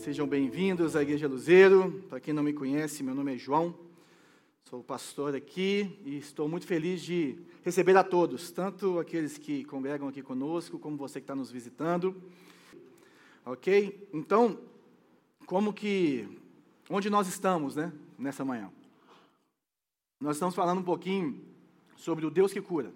Sejam bem-vindos à Igreja Luzeiro. Para quem não me conhece, meu nome é João, sou pastor aqui e estou muito feliz de receber a todos, tanto aqueles que congregam aqui conosco, como você que está nos visitando. Ok? Então, como que. Onde nós estamos, né? Nessa manhã? Nós estamos falando um pouquinho sobre o Deus que cura.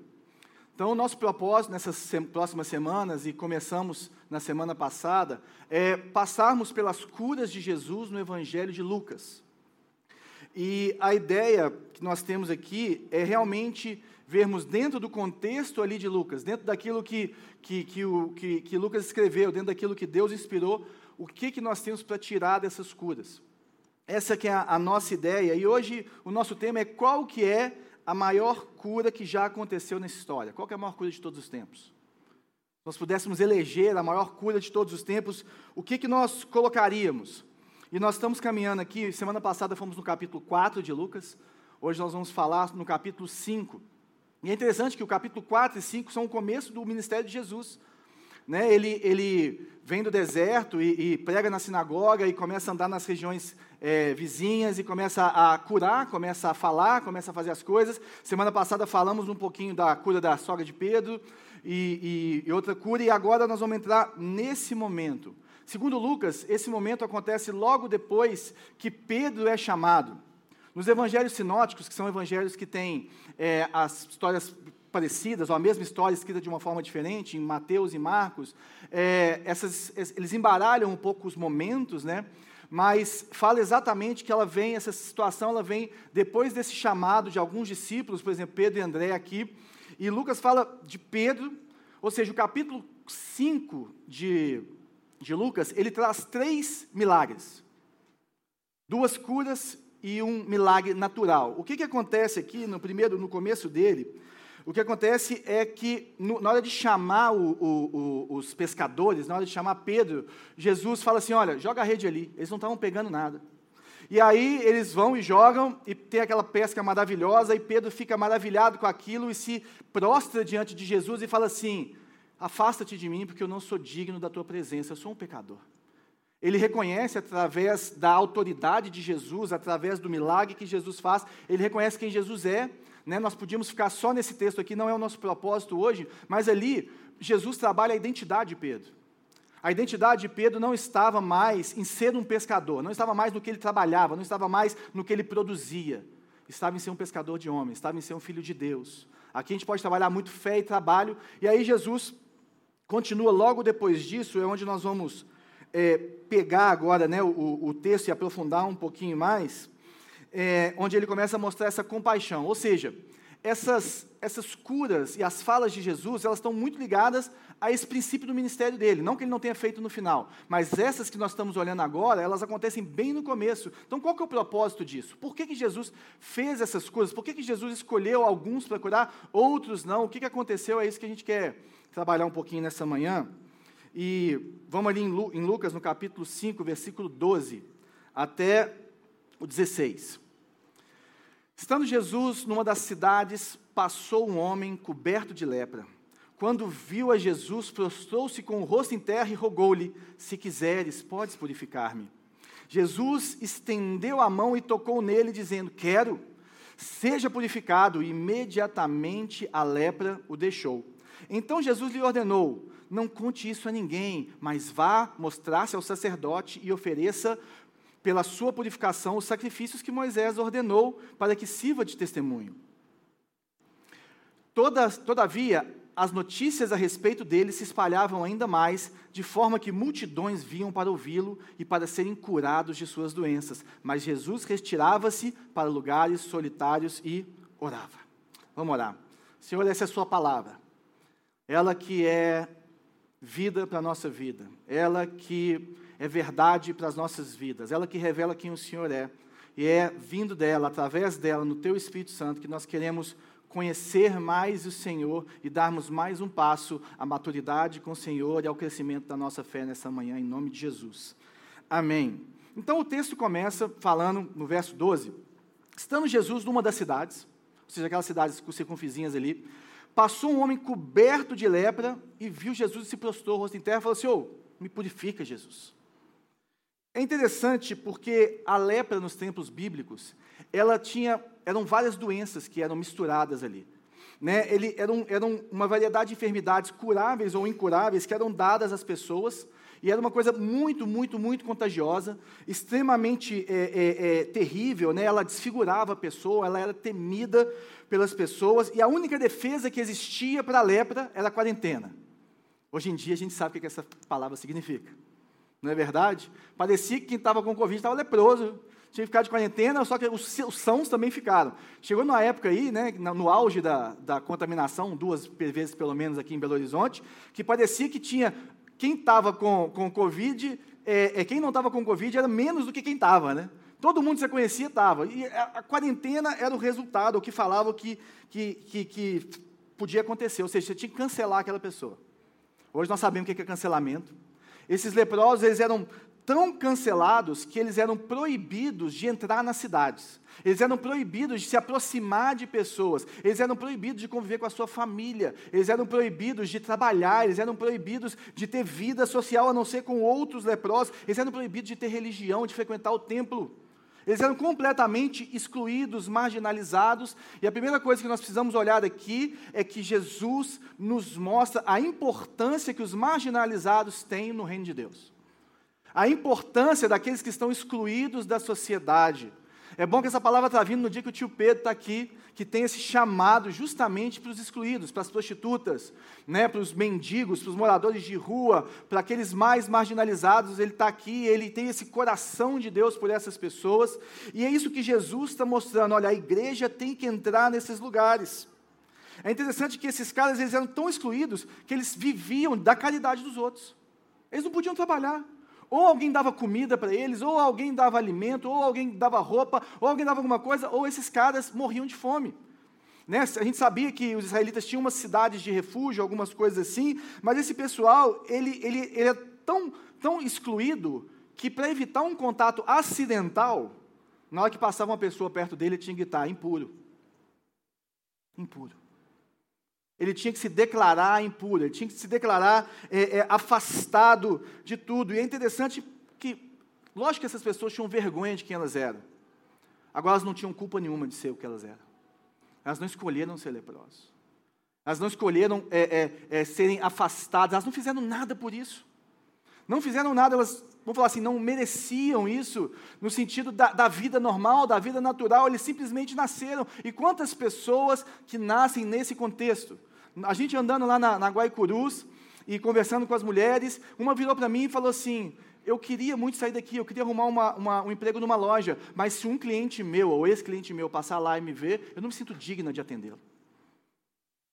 Então, o nosso propósito nessas próximas semanas, e começamos na semana passada, é passarmos pelas curas de Jesus no Evangelho de Lucas. E a ideia que nós temos aqui é realmente vermos dentro do contexto ali de Lucas, dentro daquilo que, que, que, o, que, que Lucas escreveu, dentro daquilo que Deus inspirou, o que, que nós temos para tirar dessas curas. Essa que é a, a nossa ideia, e hoje o nosso tema é qual que é a maior cura que já aconteceu nessa história? Qual é a maior cura de todos os tempos? Se nós pudéssemos eleger a maior cura de todos os tempos, o que, que nós colocaríamos? E nós estamos caminhando aqui, semana passada fomos no capítulo 4 de Lucas, hoje nós vamos falar no capítulo 5. E é interessante que o capítulo 4 e 5 são o começo do ministério de Jesus. Né? Ele, ele vem do deserto e, e, prega na sinagoga e começa a andar nas regiões é, vizinhas e começa a curar, começa a falar, começa a fazer as coisas. Semana passada falamos um pouquinho da cura da sogra de Pedro e, e, e outra cura, e agora nós vamos entrar nesse momento. Segundo Lucas, esse momento acontece logo depois que Pedro é chamado. Nos evangelhos sinóticos, que são evangelhos que têm é, as histórias parecidas, ou a mesma história escrita de uma forma diferente, em Mateus e Marcos, é, essas, eles embaralham um pouco os momentos, né? mas fala exatamente que ela vem, essa situação ela vem depois desse chamado de alguns discípulos, por exemplo, Pedro e André aqui, e Lucas fala de Pedro, ou seja, o capítulo 5 de, de Lucas, ele traz três milagres, duas curas e um milagre natural. O que, que acontece aqui no primeiro, no começo dele? O que acontece é que, no, na hora de chamar o, o, o, os pescadores, na hora de chamar Pedro, Jesus fala assim: Olha, joga a rede ali. Eles não estavam pegando nada. E aí eles vão e jogam, e tem aquela pesca maravilhosa, e Pedro fica maravilhado com aquilo e se prostra diante de Jesus e fala assim: Afasta-te de mim, porque eu não sou digno da tua presença, eu sou um pecador. Ele reconhece através da autoridade de Jesus, através do milagre que Jesus faz, ele reconhece quem Jesus é, né? Nós podíamos ficar só nesse texto aqui, não é o nosso propósito hoje, mas ali Jesus trabalha a identidade de Pedro. A identidade de Pedro não estava mais em ser um pescador, não estava mais no que ele trabalhava, não estava mais no que ele produzia. Estava em ser um pescador de homens, estava em ser um filho de Deus. Aqui a gente pode trabalhar muito fé e trabalho, e aí Jesus continua logo depois disso, é onde nós vamos é, pegar agora né, o, o texto e aprofundar um pouquinho mais é, onde ele começa a mostrar essa compaixão. Ou seja, essas, essas curas e as falas de Jesus, elas estão muito ligadas a esse princípio do ministério dele. Não que ele não tenha feito no final, mas essas que nós estamos olhando agora, elas acontecem bem no começo. Então, qual que é o propósito disso? Por que, que Jesus fez essas curas? Por que, que Jesus escolheu alguns para curar, outros não? O que, que aconteceu? É isso que a gente quer trabalhar um pouquinho nessa manhã. E vamos ali em Lucas, no capítulo 5, versículo 12, até o 16. Estando Jesus numa das cidades, passou um homem coberto de lepra. Quando viu a Jesus, prostrou-se com o rosto em terra e rogou-lhe: Se quiseres, podes purificar-me. Jesus estendeu a mão e tocou nele, dizendo: Quero, seja purificado. Imediatamente a lepra o deixou. Então Jesus lhe ordenou: Não conte isso a ninguém, mas vá mostrar-se ao sacerdote e ofereça pela sua purificação os sacrifícios que Moisés ordenou para que sirva de testemunho. Toda, todavia, as notícias a respeito dele se espalhavam ainda mais, de forma que multidões vinham para ouvi-lo e para serem curados de suas doenças. Mas Jesus retirava-se para lugares solitários e orava. Vamos orar. Senhor, essa é a Sua palavra. Ela que é vida para a nossa vida. Ela que é verdade para as nossas vidas, ela que revela quem o Senhor é. E é vindo dela, através dela, no Teu Espírito Santo, que nós queremos conhecer mais o Senhor e darmos mais um passo à maturidade com o Senhor e ao crescimento da nossa fé nessa manhã, em nome de Jesus. Amém. Então o texto começa falando no verso 12: Estando Jesus numa das cidades, ou seja, aquelas cidades circunvizinhas ali, passou um homem coberto de lepra e viu Jesus e se prostrou rosto em terra e falou assim: oh, me purifica, Jesus. É interessante porque a lepra nos tempos bíblicos, ela tinha, eram várias doenças que eram misturadas ali. Né? Ele, eram, eram uma variedade de enfermidades curáveis ou incuráveis que eram dadas às pessoas, e era uma coisa muito, muito, muito contagiosa, extremamente é, é, é, terrível, né? ela desfigurava a pessoa, ela era temida pelas pessoas, e a única defesa que existia para a lepra era a quarentena. Hoje em dia a gente sabe o que essa palavra significa. Não é verdade? Parecia que quem estava com Covid estava leproso, tinha que ficar de quarentena, só que os, os sãos também ficaram. Chegou numa época aí, né, no auge da, da contaminação, duas vezes pelo menos aqui em Belo Horizonte, que parecia que tinha quem estava com, com Covid, é, é, quem não estava com Covid era menos do que quem estava, né? Todo mundo que você conhecia estava. E a, a, quarentena era o resultado, o que falava que, que, que, que podia acontecer. Ou seja, você tinha que cancelar aquela pessoa. Hoje nós sabemos o que é cancelamento. Esses leprosos, eles eram tão cancelados que eles eram proibidos de entrar nas cidades. Eles eram proibidos de se aproximar de pessoas, eles eram proibidos de conviver com a sua família, eles eram proibidos de trabalhar, eles eram proibidos de ter vida social a não ser com outros leprosos, eles eram proibidos de ter religião, de frequentar o templo. Eles eram completamente excluídos, marginalizados, e a primeira coisa que nós precisamos olhar aqui é que Jesus nos mostra a importância que os marginalizados têm no reino de Deus. A importância daqueles que estão excluídos da sociedade. É bom que essa palavra está vindo no dia que o tio Pedro está aqui, que tem esse chamado justamente para os excluídos, para as prostitutas, né, para os mendigos, para os moradores de rua, para aqueles mais marginalizados. Ele está aqui, ele tem esse coração de Deus por essas pessoas, e é isso que Jesus está mostrando. Olha, a igreja tem que entrar nesses lugares. É interessante que esses caras eles eram tão excluídos que eles viviam da caridade dos outros. Eles não podiam trabalhar. Ou alguém dava comida para eles, ou alguém dava alimento, ou alguém dava roupa, ou alguém dava alguma coisa, ou esses caras morriam de fome. Né? A gente sabia que os israelitas tinham umas cidades de refúgio, algumas coisas assim, mas esse pessoal, ele, ele, ele é tão, tão excluído que para evitar um contato acidental, na hora que passava uma pessoa perto dele, ele tinha que gritar, impuro. Impuro ele tinha que se declarar impuro, ele tinha que se declarar é, é, afastado de tudo. E é interessante que, lógico que essas pessoas tinham vergonha de quem elas eram. Agora elas não tinham culpa nenhuma de ser o que elas eram. Elas não escolheram ser leprosos. Elas não escolheram é, é, é serem afastadas, elas não fizeram nada por isso. Não fizeram nada, elas, vamos falar assim, não mereciam isso, no sentido da, da, vida normal, da vida natural, eles simplesmente nasceram. E quantas pessoas que nascem nesse contexto? A gente andando lá na, na Guaicurus e conversando com as mulheres, uma virou para mim e falou assim: Eu queria muito sair daqui, eu queria arrumar uma, uma, um emprego numa loja, mas se um cliente meu ou esse cliente meu passar lá e me ver, eu não me sinto digna de atendê-lo.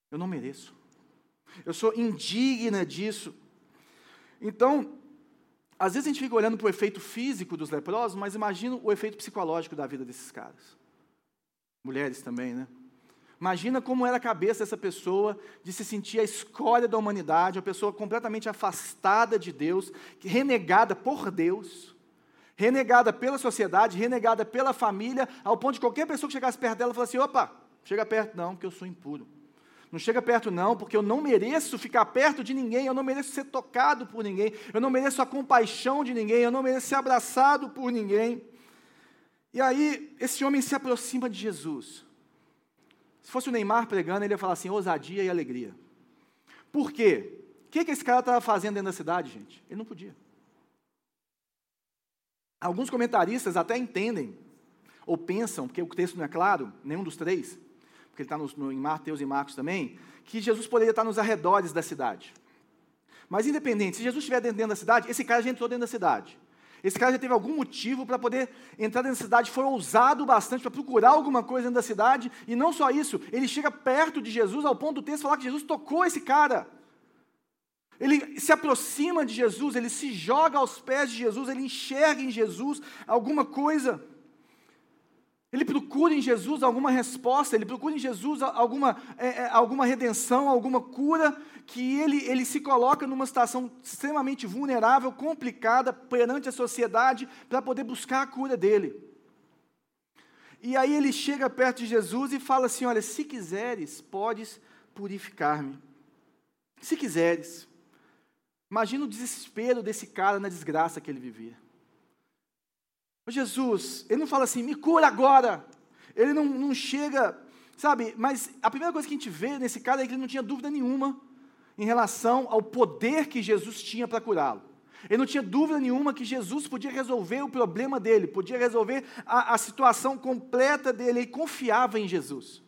Eu não mereço. Eu sou indigna disso. Então, às vezes a gente fica olhando para o efeito físico dos leprosos, mas imagina o efeito psicológico da vida desses caras. Mulheres também, né? Imagina como era a cabeça dessa pessoa de se sentir a escória da humanidade, uma pessoa completamente afastada de Deus, renegada por Deus, renegada pela sociedade, renegada pela família, ao ponto de qualquer pessoa que chegasse perto dela falar assim: opa, chega perto não, porque eu sou impuro. Não chega perto, não, porque eu não mereço ficar perto de ninguém, eu não mereço ser tocado por ninguém, eu não mereço a compaixão de ninguém, eu não mereço ser abraçado por ninguém. E aí, esse homem se aproxima de Jesus. Se fosse o Neymar pregando, ele ia falar assim: ousadia e alegria. Por quê? O que, que esse cara estava fazendo dentro da cidade, gente? Ele não podia. Alguns comentaristas até entendem, ou pensam, porque o texto não é claro, nenhum dos três, porque ele está em Mateus e Marcos também, que Jesus poderia estar nos arredores da cidade. Mas independente, se Jesus estiver dentro da cidade, esse cara já entrou dentro da cidade. Esse cara já teve algum motivo para poder entrar dentro da cidade, foi ousado bastante para procurar alguma coisa dentro da cidade, e não só isso, ele chega perto de Jesus, ao ponto do texto falar que Jesus tocou esse cara. Ele se aproxima de Jesus, ele se joga aos pés de Jesus, ele enxerga em Jesus alguma coisa. Ele procura em Jesus alguma resposta, ele procura em Jesus alguma, é, é, alguma redenção, alguma cura, que ele, ele se coloca numa situação extremamente vulnerável, complicada perante a sociedade, para poder buscar a cura dele. E aí ele chega perto de Jesus e fala assim: Olha, se quiseres, podes purificar-me. Se quiseres. Imagina o desespero desse cara na desgraça que ele vivia. Jesus, ele não fala assim, me cura agora. Ele não, não chega, sabe? Mas a primeira coisa que a gente vê nesse cara é que ele não tinha dúvida nenhuma em relação ao poder que Jesus tinha para curá-lo. Ele não tinha dúvida nenhuma que Jesus podia resolver o problema dele, podia resolver a, a situação completa dele. Ele confiava em Jesus.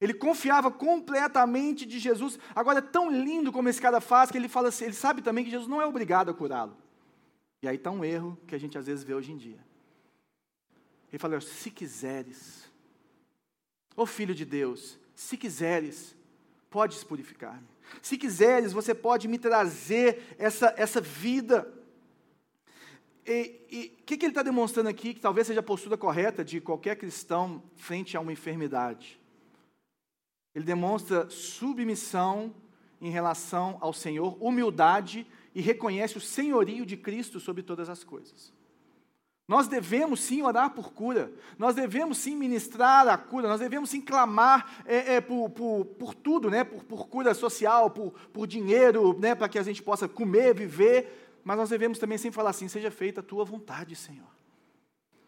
Ele confiava completamente de Jesus. Agora é tão lindo como esse cara faz que ele fala assim, ele sabe também que Jesus não é obrigado a curá-lo. E aí está um erro que a gente às vezes vê hoje em dia. Ele fala: se quiseres, ô filho de Deus, se quiseres, podes purificar-me. Se quiseres, você pode me trazer essa, essa vida. E o que, que ele está demonstrando aqui, que talvez seja a postura correta de qualquer cristão frente a uma enfermidade? Ele demonstra submissão em relação ao Senhor, humildade e reconhece o senhorio de Cristo sobre todas as coisas. Nós devemos sim orar por cura, nós devemos sim ministrar a cura, nós devemos sim clamar é, é, por, por, por, tudo, né? por, por cura social, por, por dinheiro, né? para que a gente possa comer, viver, mas nós devemos também sempre falar assim: seja feita a tua vontade, Senhor.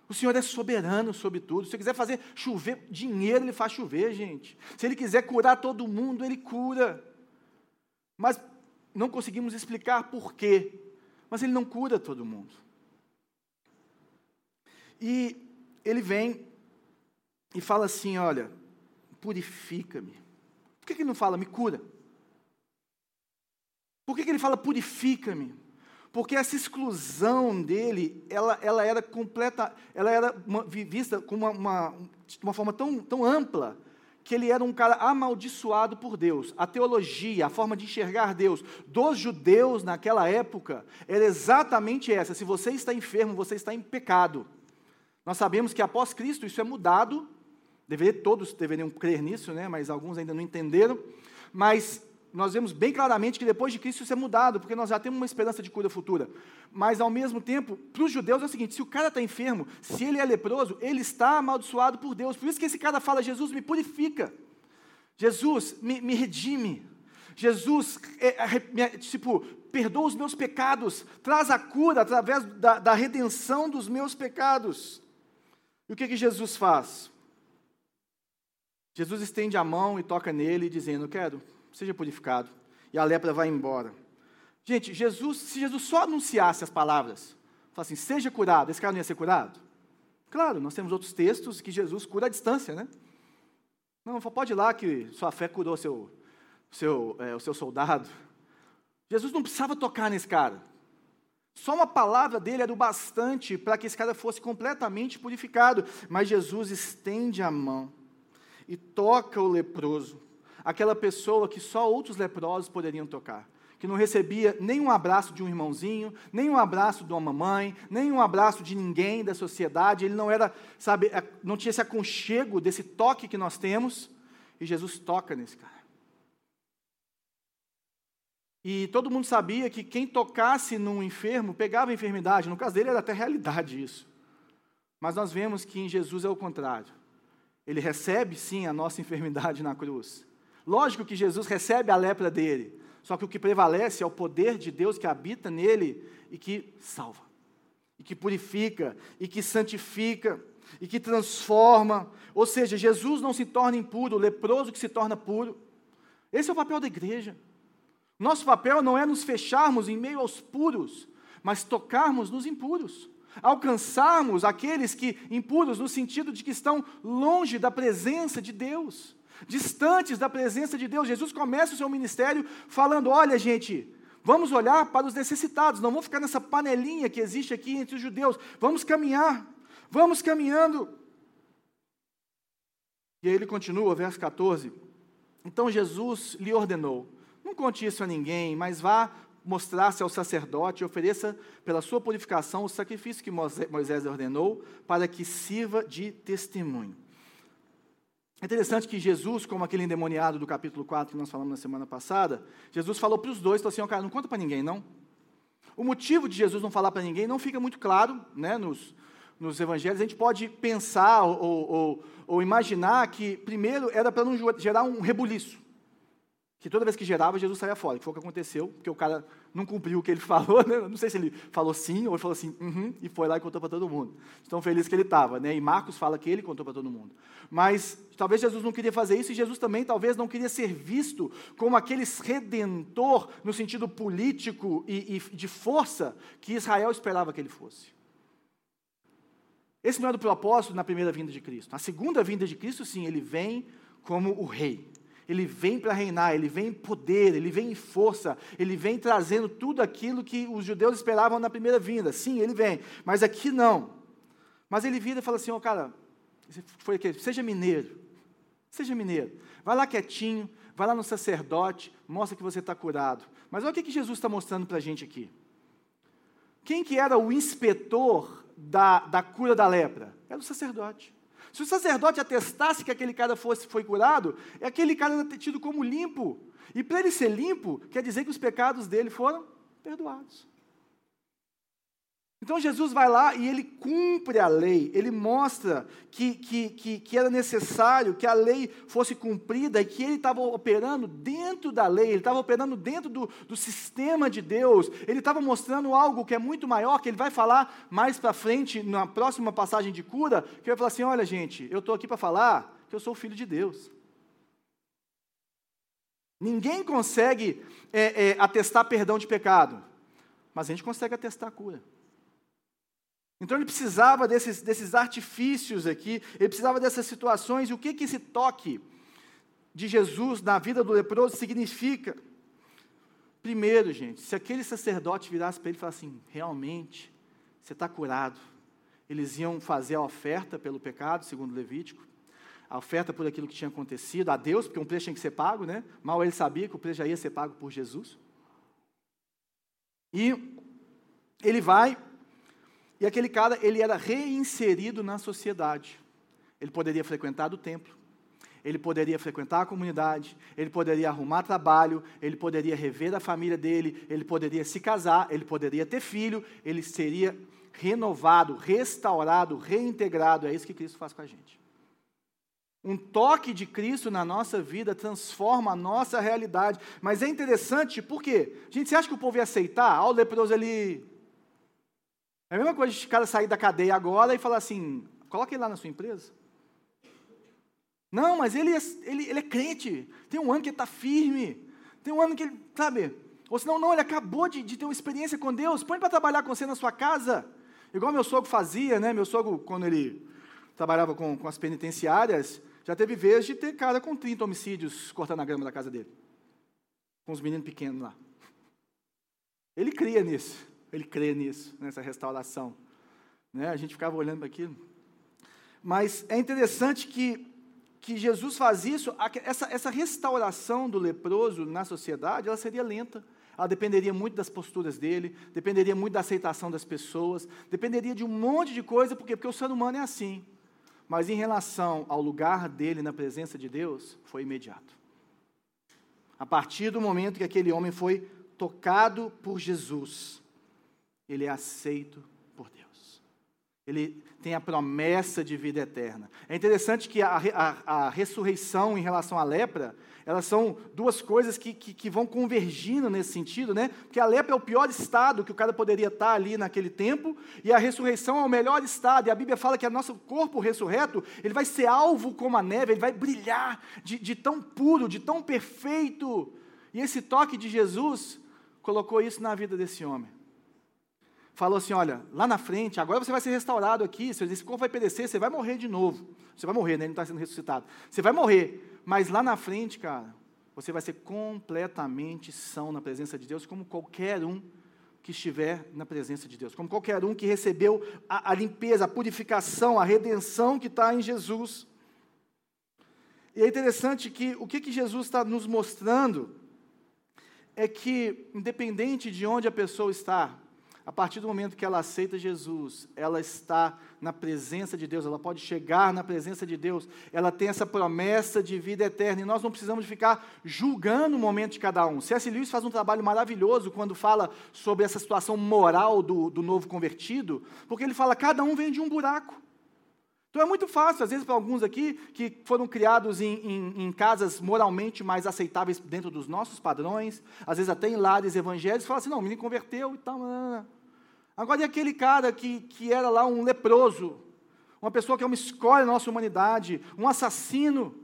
O Senhor é soberano sobre tudo. Se Ele quiser fazer chover dinheiro, Ele faz chover, gente. Se Ele quiser curar todo mundo, Ele cura. Mas não conseguimos explicar por quê, mas ele não cura todo mundo. E ele vem e fala assim: Olha, purifica-me. Por que, que ele não fala, me cura? Por que, que ele fala, purifica-me? Porque essa exclusão dele, ela, ela era completa, ela era uma, vista com uma, uma, uma forma tão, tão ampla, que ele era um cara amaldiçoado por Deus. A teologia, a forma de enxergar Deus dos judeus naquela época era exatamente essa: se você está enfermo, você está em pecado. Nós sabemos que após Cristo isso é mudado, deveria, todos deveriam crer nisso, né? mas alguns ainda não entenderam. Mas nós vemos bem claramente que depois de Cristo isso é mudado, porque nós já temos uma esperança de cura futura. Mas, ao mesmo tempo, para os judeus é o seguinte: se o cara está enfermo, se ele é leproso, ele está amaldiçoado por Deus. Por isso que esse cara fala: Jesus me purifica, Jesus me, me redime, Jesus, é, é, tipo, perdoa os meus pecados, traz a cura através da, da redenção dos meus pecados. E o que, que Jesus faz? Jesus estende a mão e toca nele, dizendo: Quero seja purificado. E a lepra vai embora. Gente, Jesus, se Jesus só anunciasse as palavras, falasse assim, seja curado, esse cara não ia ser curado? Claro, nós temos outros textos que Jesus cura à distância, né? Não, pode ir lá que sua fé curou seu, seu, é, o seu soldado. Jesus não precisava tocar nesse cara. Só uma palavra dele era o bastante para que esse cara fosse completamente purificado. Mas Jesus estende a mão e toca o leproso aquela pessoa que só outros leprosos poderiam tocar, que não recebia nem um abraço de um irmãozinho, nem um abraço de uma mamãe, nem um abraço de ninguém da sociedade, ele não era, sabe, não tinha esse aconchego desse toque que nós temos, e Jesus toca nesse cara. E todo mundo sabia que quem tocasse num enfermo pegava a enfermidade, no caso dele era até realidade isso. Mas nós vemos que em Jesus é o contrário. Ele recebe sim a nossa enfermidade na cruz. Lógico que Jesus recebe a lepra dele, só que o que prevalece é o poder de Deus que habita nele e que salva, e que purifica, e que santifica, e que transforma. Ou seja, Jesus não se torna impuro, o leproso que se torna puro. Esse é o papel da igreja. Nosso papel não é nos fecharmos em meio aos puros, mas tocarmos nos impuros. Alcançarmos aqueles que impuros no sentido de que estão longe da presença de Deus distantes da presença de Deus. Jesus começa o seu ministério falando: olha, gente, vamos olhar para os necessitados, não vamos ficar nessa panelinha que existe aqui entre os judeus, vamos caminhar, vamos caminhando. E aí ele continua, verso 14. Então Jesus lhe ordenou: não conte isso a ninguém, mas vá mostrar-se ao sacerdote e ofereça pela sua purificação o sacrifício que Moisés ordenou, para que sirva de testemunho. É interessante que Jesus, como aquele endemoniado do capítulo 4 que nós falamos na semana passada, Jesus falou para os dois, falou assim, oh, cara, não conta para ninguém, não. O motivo de Jesus não falar para ninguém não fica muito claro né, nos, nos evangelhos. A gente pode pensar ou, ou, ou imaginar que, primeiro, era para não gerar um rebuliço. Que toda vez que gerava, Jesus saía fora, que foi o que aconteceu, porque o cara não cumpriu o que ele falou, né? não sei se ele falou sim ou ele falou assim, uhum, e foi lá e contou para todo mundo. Tão feliz que ele estava, né? E Marcos fala que ele contou para todo mundo. Mas talvez Jesus não queria fazer isso e Jesus também talvez não queria ser visto como aquele redentor no sentido político e, e de força que Israel esperava que ele fosse. Esse não era o propósito na primeira vinda de Cristo. Na segunda vinda de Cristo, sim, ele vem como o rei ele vem para reinar, ele vem em poder, ele vem em força, ele vem trazendo tudo aquilo que os judeus esperavam na primeira vinda. Sim, ele vem, mas aqui não. Mas ele vira e fala assim: ó, oh, cara, foi seja mineiro, seja mineiro, vai lá quietinho, vai lá no sacerdote, mostra que você está curado. Mas olha o que, que Jesus está mostrando para a gente aqui. Quem que era o inspetor da, da cura da lepra? Era o sacerdote. Se o sacerdote atestasse que aquele cara fosse, foi curado, aquele cara era tido como limpo. E para ele ser limpo, quer dizer que os pecados dele foram perdoados. Então Jesus vai lá e ele cumpre a lei, ele mostra que, que, que, que, era necessário que a lei fosse cumprida e que ele estava operando dentro da lei, ele estava operando dentro do, do sistema de Deus, ele estava mostrando algo que é muito maior, que ele vai falar mais para frente, na próxima passagem de cura, que vai falar assim: olha, gente, eu estou aqui para falar que eu sou filho de Deus. Ninguém consegue é, é, atestar perdão de pecado, mas a gente consegue atestar cura. Então ele precisava desses, desses artifícios aqui, ele precisava dessas situações. E o que, que esse toque de Jesus na vida do leproso significa? Primeiro, gente, se aquele sacerdote virasse para ele e falasse assim: realmente, você está curado. Eles iam fazer a oferta pelo pecado, segundo Levítico, a oferta por aquilo que tinha acontecido, a Deus, porque um preço tinha que ser pago, né? Mal ele sabia que o preço já ia ser pago por Jesus. E ele vai e aquele cara, ele era reinserido na sociedade. Ele poderia frequentar o templo, ele poderia frequentar a comunidade, ele poderia arrumar trabalho, ele poderia rever a família dele, ele poderia se casar, ele poderia ter filho, ele seria renovado, restaurado, reintegrado. É isso que Cristo faz com a gente. Um toque de Cristo na nossa vida transforma a nossa realidade. Mas é interessante, por quê? Gente, você acha que o povo ia aceitar? Ah, o leproso ele é a mesma coisa de cara sair da cadeia agora e falar assim: coloque ele lá na sua empresa. Não, mas ele é, ele, ele é crente. Tem um ano que ele está firme. Tem um ano que ele, sabe? Ou senão, não, ele acabou de, de ter uma experiência com Deus. Põe para trabalhar com você na sua casa. Igual meu sogro fazia, né? Meu sogro, quando ele trabalhava com, com as penitenciárias, já teve vez de ter cara com 30 homicídios cortando a grama da casa dele. Com os meninos pequenos lá. Ele cria nisso ele crê nisso, nessa restauração. Né? A gente ficava olhando para aquilo. Mas é interessante que, que Jesus faz isso, essa, essa restauração do leproso na sociedade, ela seria lenta. Ela dependeria muito das posturas dele, dependeria muito da aceitação das pessoas, dependeria de um monte de coisa, por quê? Porque o ser humano é assim. Mas em relação ao lugar dele na presença de Deus, foi imediato. A partir do momento que aquele homem foi tocado por Jesus, ele é aceito por Deus. Ele tem a promessa de vida eterna. É interessante que a, a, a ressurreição em relação à lepra, elas são duas coisas que, que, que, vão convergindo nesse sentido, né? Porque a lepra é o pior estado que o cara poderia estar ali naquele tempo, e a ressurreição é o melhor estado. E a Bíblia fala que o nosso corpo ressurreto, ele vai ser alvo como a neve, ele vai brilhar de, de tão puro, de tão perfeito. E esse toque de Jesus colocou isso na vida desse homem falou assim: olha, lá na frente, agora você vai ser restaurado aqui, esse corpo vai perecer, você vai morrer de novo. Você vai morrer, né? Ele não está sendo ressuscitado. Você vai morrer, mas lá na frente, cara, você vai ser completamente são na presença de Deus, como qualquer um que estiver na presença de Deus, como qualquer um que recebeu a, a limpeza, a purificação, a redenção que está em Jesus. E é interessante que o que, que Jesus está nos mostrando é que, independente de onde a pessoa está, a partir do momento que ela aceita Jesus, ela está na presença de Deus, ela pode chegar na presença de Deus, ela tem essa promessa de vida eterna, e nós não precisamos ficar julgando o momento de cada um. C.S. Lewis faz um trabalho maravilhoso quando fala sobre essa situação moral do, do novo convertido, porque ele fala: cada um vem de um buraco. Então é muito fácil, às vezes, para alguns aqui que foram criados em, em, em, casas moralmente mais aceitáveis dentro dos nossos padrões, às vezes até em lares evangélicos, falar assim: não, o menino converteu e tal. Agora, e aquele cara que, que era lá um leproso, uma pessoa que é uma escolha da nossa humanidade, um assassino?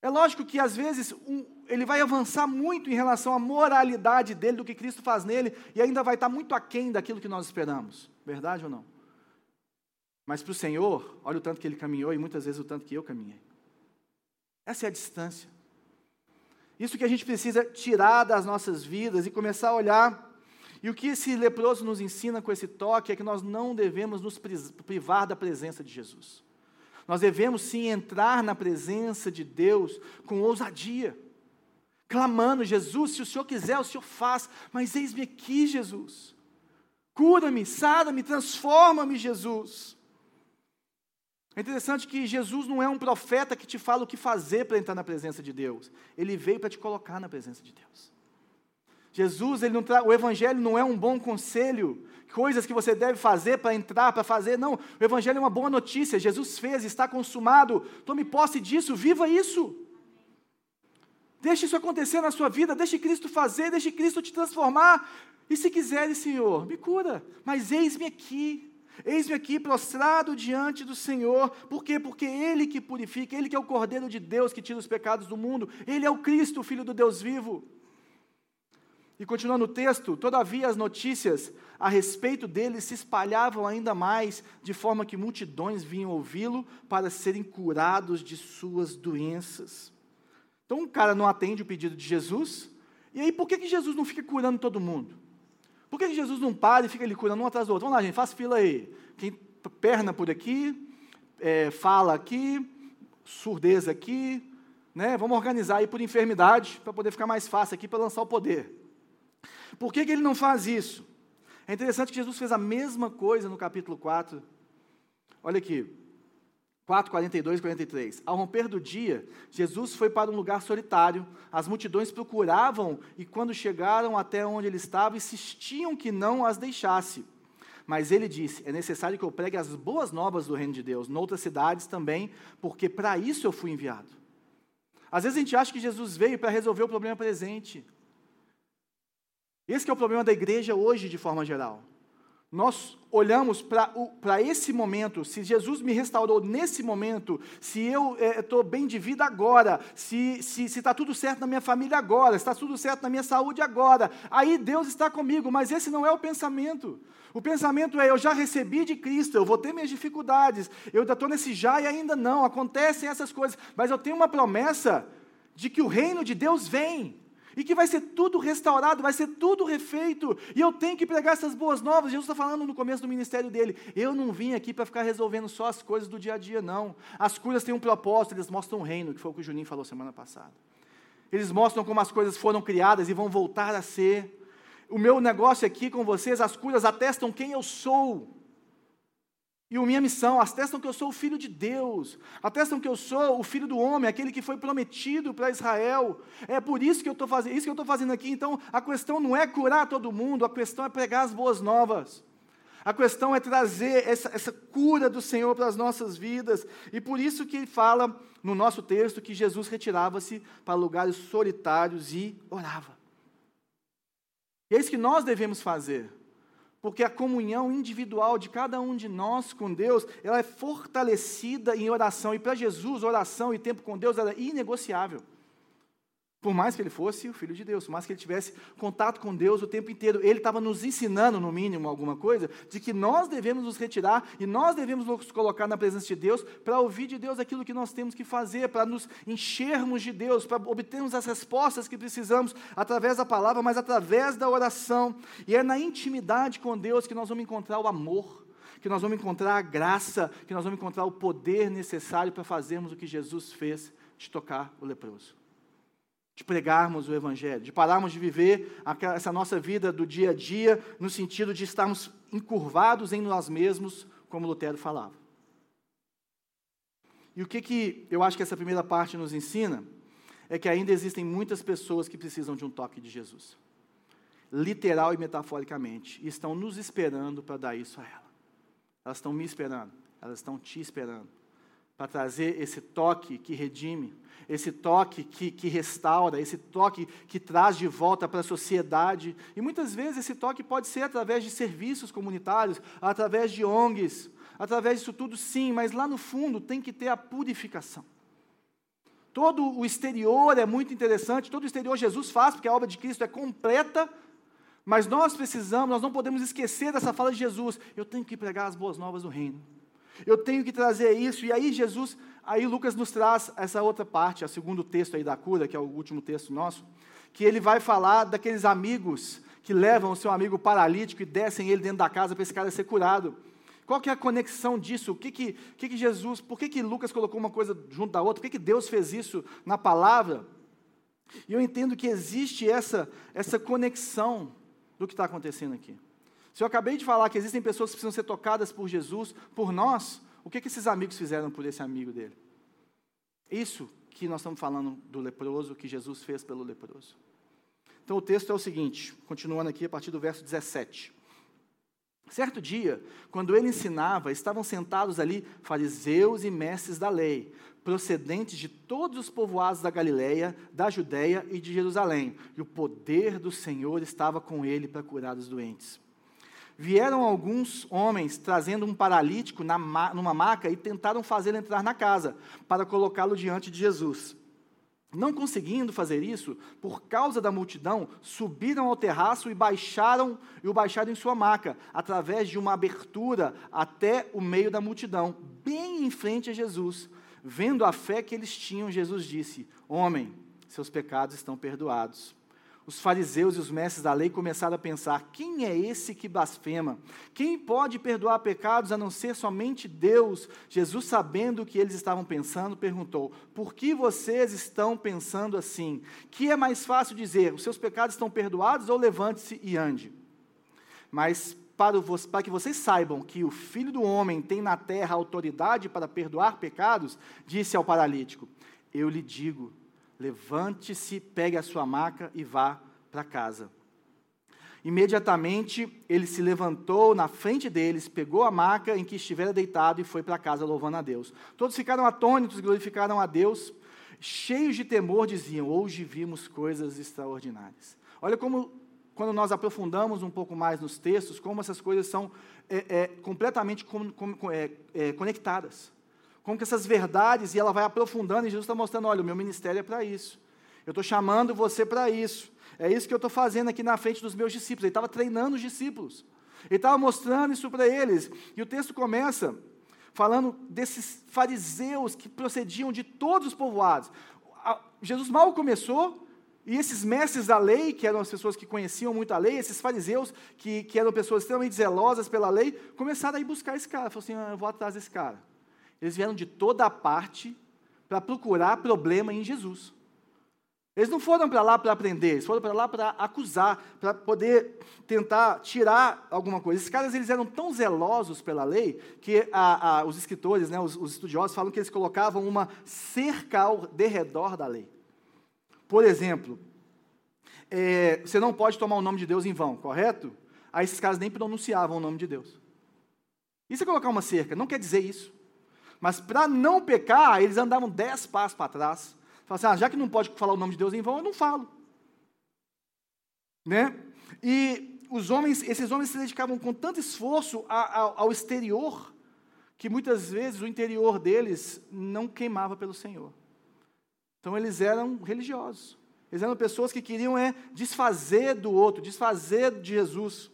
É lógico que às vezes um, ele vai avançar muito em relação à moralidade dele, do que Cristo faz nele, e ainda vai estar muito aquém daquilo que nós esperamos. Verdade ou não? Mas para o Senhor, olha o tanto que ele caminhou e muitas vezes o tanto que eu caminhei. Essa é a distância. Isso que a gente precisa tirar das nossas vidas e começar a olhar. E o que esse leproso nos ensina com esse toque é que nós não devemos nos privar da presença de Jesus. Nós devemos sim entrar na presença de Deus com ousadia, clamando: Jesus, se o Senhor quiser, o Senhor faz, mas eis-me aqui, Jesus. Cura-me, sara-me, transforma-me, Jesus. É interessante que Jesus não é um profeta que te fala o que fazer para entrar na presença de Deus. Ele veio para te colocar na presença de Deus. Jesus, ele não tra... o Evangelho não é um bom conselho, coisas que você deve fazer para entrar, para fazer. Não, o Evangelho é uma boa notícia. Jesus fez, está consumado. Tome posse disso, viva isso. Deixe isso acontecer na sua vida, deixe Cristo fazer, deixe Cristo te transformar. E se quiseres, Senhor, me cura, mas eis-me aqui. Eis-me aqui prostrado diante do Senhor. Por quê? Porque Ele que purifica, Ele que é o Cordeiro de Deus que tira os pecados do mundo. Ele é o Cristo, o Filho do Deus vivo. E continuando o texto, todavia as notícias a respeito dele se espalhavam ainda mais, de forma que multidões vinham ouvi-lo para serem curados de suas doenças. Então o cara não atende o pedido de Jesus, e aí por que, que Jesus não fica curando todo mundo? Por que Jesus não para e fica ali curando um atrás do outro? Vamos lá, gente, faz fila aí. Quem perna por aqui, é, fala aqui, surdeza aqui, né? Vamos organizar aí por enfermidade para poder ficar mais fácil aqui para lançar o poder. Por que, que ele não faz isso? É interessante que Jesus fez a mesma coisa no capítulo 4. Olha aqui, 4, 42 e 43. Ao romper do dia, Jesus foi para um lugar solitário. As multidões procuravam e, quando chegaram até onde ele estava, insistiam que não as deixasse. Mas ele disse: É necessário que eu pregue as boas novas do reino de Deus, noutras cidades também, porque para isso eu fui enviado. Às vezes a gente acha que Jesus veio para resolver o problema presente. Esse é o problema da igreja hoje, de forma geral nós olhamos para esse momento, se Jesus me restaurou nesse momento, se eu estou é, bem de vida agora, se está se, se tá tudo certo na minha família agora, se está tudo certo na minha saúde agora, aí Deus está comigo, mas esse não é o pensamento. O pensamento é: eu já recebi de Cristo, eu vou ter minhas dificuldades, eu estou nesse já e ainda não, acontecem essas coisas, mas eu tenho uma promessa de que o reino de Deus vem e que vai ser tudo restaurado, vai ser tudo refeito, e eu tenho que pregar essas boas novas. Jesus está falando no começo do ministério dele: eu não vim aqui para ficar resolvendo só as coisas do dia a dia, não. As curas têm um propósito, eles mostram o reino, que foi o que o Juninho falou semana passada. Eles mostram como as coisas foram criadas e vão voltar a ser. O meu negócio aqui com vocês, as curas atestam quem eu sou. E a minha missão, atestam que eu sou o filho de Deus, atestam que eu sou o filho do homem, aquele que foi prometido para Israel. É por isso que eu estou fazendo, isso que eu estou fazendo aqui. Então, a questão não é curar todo mundo, a questão é pregar as boas novas. A questão é trazer essa, essa cura do Senhor para as nossas vidas. E por isso que ele fala no nosso texto que Jesus retirava-se para lugares solitários e orava. E é isso que nós devemos fazer porque a comunhão individual de cada um de nós com Deus, ela é fortalecida em oração, e para Jesus, oração e tempo com Deus era inegociável. Por mais que ele fosse o Filho de Deus, por mais que ele tivesse contato com Deus o tempo inteiro, ele estava nos ensinando, no mínimo, alguma coisa, de que nós devemos nos retirar e nós devemos nos colocar na presença de Deus para ouvir de Deus aquilo que nós temos que fazer, para nos enchermos de Deus, para obtermos as respostas que precisamos através da palavra, mas através da oração. E é na intimidade com Deus que nós vamos encontrar o amor, que nós vamos encontrar a graça, que nós vamos encontrar o poder necessário para fazermos o que Jesus fez de tocar o leproso de pregarmos o Evangelho, de pararmos de viver essa nossa vida do dia a dia, no sentido de estarmos encurvados em nós mesmos, como Lutero falava. E o que, que eu acho que essa primeira parte nos ensina é que ainda existem muitas pessoas que precisam de um toque de Jesus, literal e metaforicamente, e estão nos esperando para dar isso a ela. Elas estão me esperando. elas estão te esperando para trazer esse toque que redime, esse toque que, que restaura, esse toque que traz de volta para a sociedade. E muitas vezes esse toque pode ser através de serviços comunitários, através de ONGs, através disso tudo, sim, mas lá no fundo tem que ter a purificação. Todo o exterior é muito interessante, todo o exterior Jesus faz, porque a obra de Cristo é completa, mas nós precisamos, nós não podemos esquecer dessa fala de Jesus. Eu tenho que pregar as boas novas do reino. Eu tenho que trazer isso. E aí Jesus, aí Lucas nos traz essa outra parte, o segundo texto aí da cura, que é o último texto nosso, que ele vai falar daqueles amigos que levam o seu amigo paralítico e descem ele dentro da casa para esse cara ser curado. Qual que é a conexão disso? O que que, que, que Jesus, por que, que Lucas colocou uma coisa junto da outra? Por que, que Deus fez isso na palavra? E eu entendo que existe essa, essa conexão do que está acontecendo aqui. Se eu acabei de falar que existem pessoas que precisam ser tocadas por Jesus, por nós, o que, que esses amigos fizeram por esse amigo dele? Isso que nós estamos falando do leproso, que Jesus fez pelo leproso. Então o texto é o seguinte, continuando aqui a partir do verso 17. Certo dia, quando ele ensinava, estavam sentados ali fariseus e mestres da lei, procedentes de todos os povoados da Galiléia, da Judéia e de Jerusalém, e o poder do Senhor estava com ele para curar os doentes. Vieram alguns homens trazendo um paralítico na, numa maca e tentaram fazê-lo entrar na casa, para colocá-lo diante de Jesus. Não conseguindo fazer isso, por causa da multidão, subiram ao terraço e baixaram e o baixaram em sua maca, através de uma abertura até o meio da multidão, bem em frente a Jesus. Vendo a fé que eles tinham, Jesus disse: Homem, seus pecados estão perdoados os fariseus e os mestres da lei começaram a pensar: quem é esse que blasfema? Quem pode perdoar pecados a não ser somente Deus? Jesus, sabendo o que eles estavam pensando, perguntou: por que vocês estão pensando assim? Que é mais fácil dizer: os seus pecados estão perdoados ou levante-se e ande? Mas para, para, que vocês saibam que o Filho do Homem tem na terra autoridade para perdoar pecados, disse ao paralítico: Eu lhe digo Levante-se, pegue a sua maca e vá para casa. Imediatamente ele se levantou na frente deles, pegou a maca em que estivera deitado e foi para casa louvando a Deus. Todos ficaram atônitos, glorificaram a Deus, cheios de temor, diziam: Hoje vimos coisas extraordinárias. Olha como, quando nós aprofundamos um pouco mais nos textos, como essas coisas são é, é, completamente com, com, é, é conectadas como que essas verdades, e ela vai aprofundando, e Jesus está mostrando: olha, o meu ministério é para isso. Eu estou chamando você para isso. É isso que eu estou fazendo aqui na frente dos meus discípulos. Ele estava treinando os discípulos. Ele estava mostrando isso para eles. E o texto começa falando desses fariseus que procediam de todos os povoados. Jesus mal começou, e esses mestres da lei, que eram as pessoas que conheciam muito a lei, esses fariseus, que, que eram pessoas extremamente zelosas pela lei, começaram a ir buscar esse cara. Falaram assim: ah, eu vou atrás desse cara. Eles vieram de toda a parte para procurar problema em Jesus. Eles não foram para lá para aprender, eles foram para lá para acusar, para poder tentar tirar alguma coisa. Esses caras eles eram tão zelosos pela lei que a, a, os escritores, né, os, os, estudiosos, falam que eles colocavam uma cerca ao derredor da lei. Por exemplo, é, você não pode tomar o nome de Deus em vão, correto? Aí esses caras nem pronunciavam o nome de Deus. Isso é colocar uma cerca, não quer dizer isso. Mas para não pecar, eles andavam dez passos para trás. Falaram assim, ah, já que não pode falar o nome de Deus em vão, eu não falo. Né? E os homens, esses homens se dedicavam com tanto esforço ao, ao exterior, que muitas vezes o interior deles não queimava pelo Senhor. Então eles eram religiosos. Eles eram pessoas que queriam é desfazer do outro, desfazer de Jesus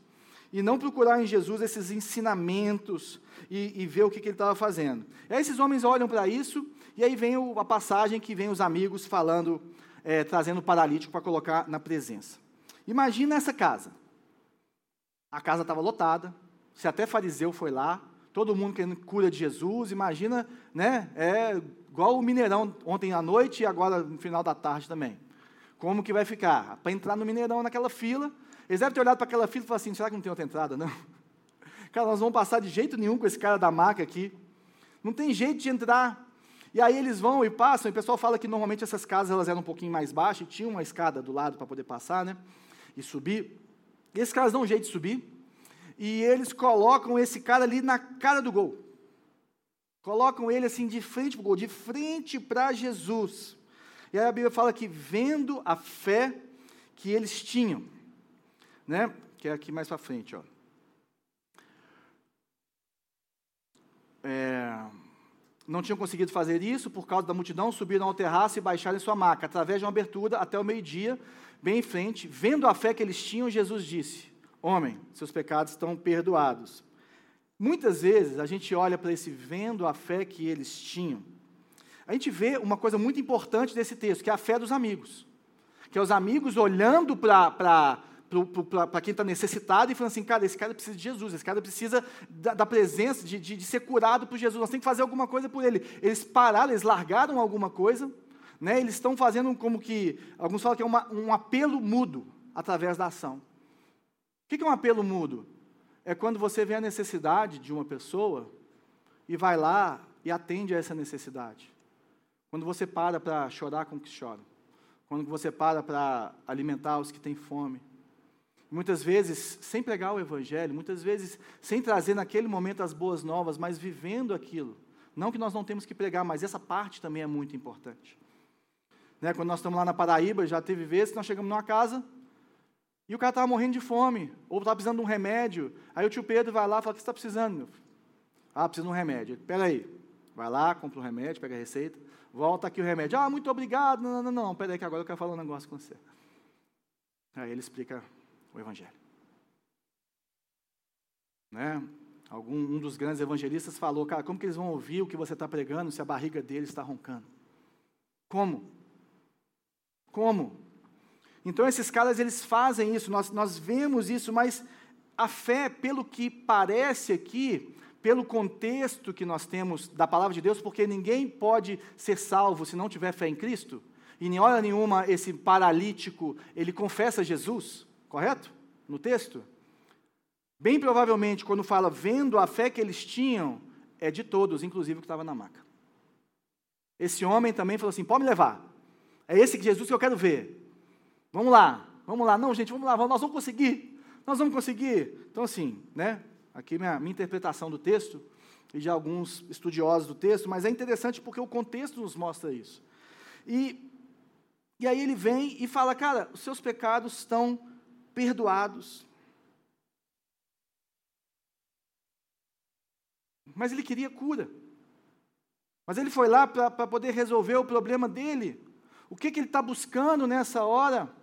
e não procurar em Jesus esses ensinamentos e, e ver o que, que ele estava fazendo. E aí esses homens olham para isso, e aí vem o, a passagem que vem os amigos falando, é, trazendo o paralítico para colocar na presença. Imagina essa casa. A casa estava lotada, se até fariseu foi lá, todo mundo querendo cura de Jesus, imagina, né? É igual o Mineirão ontem à noite e agora no final da tarde também. Como que vai ficar? Para entrar no Mineirão naquela fila, eles devem ter olhado para aquela fila e falado assim: será que não tem outra entrada? Não. Cara, nós vamos passar de jeito nenhum com esse cara da maca aqui. Não tem jeito de entrar. E aí eles vão e passam, e o pessoal fala que normalmente essas casas elas eram um pouquinho mais baixas, e tinha uma escada do lado para poder passar, né? E subir. E esses caras dão um jeito de subir. E eles colocam esse cara ali na cara do gol. Colocam ele assim de frente para o gol, de frente para Jesus. E aí a Bíblia fala que vendo a fé que eles tinham, né? Que é aqui mais para frente, ó. É, não tinham conseguido fazer isso por causa da multidão, subiram ao terraço e baixaram em sua maca, através de uma abertura até o meio-dia, bem em frente. Vendo a fé que eles tinham, Jesus disse: Homem, seus pecados estão perdoados. Muitas vezes a gente olha para esse vendo a fé que eles tinham, a gente vê uma coisa muito importante desse texto, que é a fé dos amigos. Que é os amigos olhando para para quem está necessitado e falando assim, cara, esse cara precisa de Jesus, esse cara precisa da, da presença, de, de, de, ser curado por Jesus, nós temos que fazer alguma coisa por ele. Eles pararam, eles largaram alguma coisa, né? eles estão fazendo como que, alguns falam que é uma, um apelo mudo através da ação. O que é um apelo mudo? É quando você vê a necessidade de uma pessoa e vai lá e atende a essa necessidade. Quando você para para chorar com os que choram. Quando você para para alimentar os que têm fome. Muitas vezes sem pregar o Evangelho, muitas vezes sem trazer naquele momento as boas novas, mas vivendo aquilo. Não que nós não temos que pregar, mas essa parte também é muito importante. Né? Quando nós estamos lá na Paraíba, já teve vezes que nós chegamos numa casa e o cara estava morrendo de fome, ou estava precisando de um remédio. Aí o tio Pedro vai lá e fala: O que você está precisando, meu filho? Ah, preciso de um remédio. Espera aí. Vai lá, compra o um remédio, pega a receita, volta aqui o remédio. Ah, muito obrigado. Não, não, não, não. Espera aí que agora eu quero falar um negócio com você. Aí ele explica o Evangelho. Né? Algum, um dos grandes evangelistas falou, cara, como que eles vão ouvir o que você está pregando se a barriga deles está roncando? Como? Como? Então esses caras, eles fazem isso, nós, nós vemos isso, mas a fé, pelo que parece aqui, pelo contexto que nós temos da palavra de Deus, porque ninguém pode ser salvo se não tiver fé em Cristo, e em hora nenhuma esse paralítico, ele confessa Jesus, correto? No texto? Bem provavelmente, quando fala vendo a fé que eles tinham, é de todos, inclusive o que estava na maca. Esse homem também falou assim: pode me levar. É esse Jesus que eu quero ver. Vamos lá, vamos lá. Não, gente, vamos lá, nós vamos conseguir. Nós vamos conseguir. Então, assim, né? Aqui minha, minha interpretação do texto e de alguns estudiosos do texto, mas é interessante porque o contexto nos mostra isso. E, e aí ele vem e fala, cara, os seus pecados estão perdoados. Mas ele queria cura. Mas ele foi lá para poder resolver o problema dele. O que, que ele está buscando nessa hora?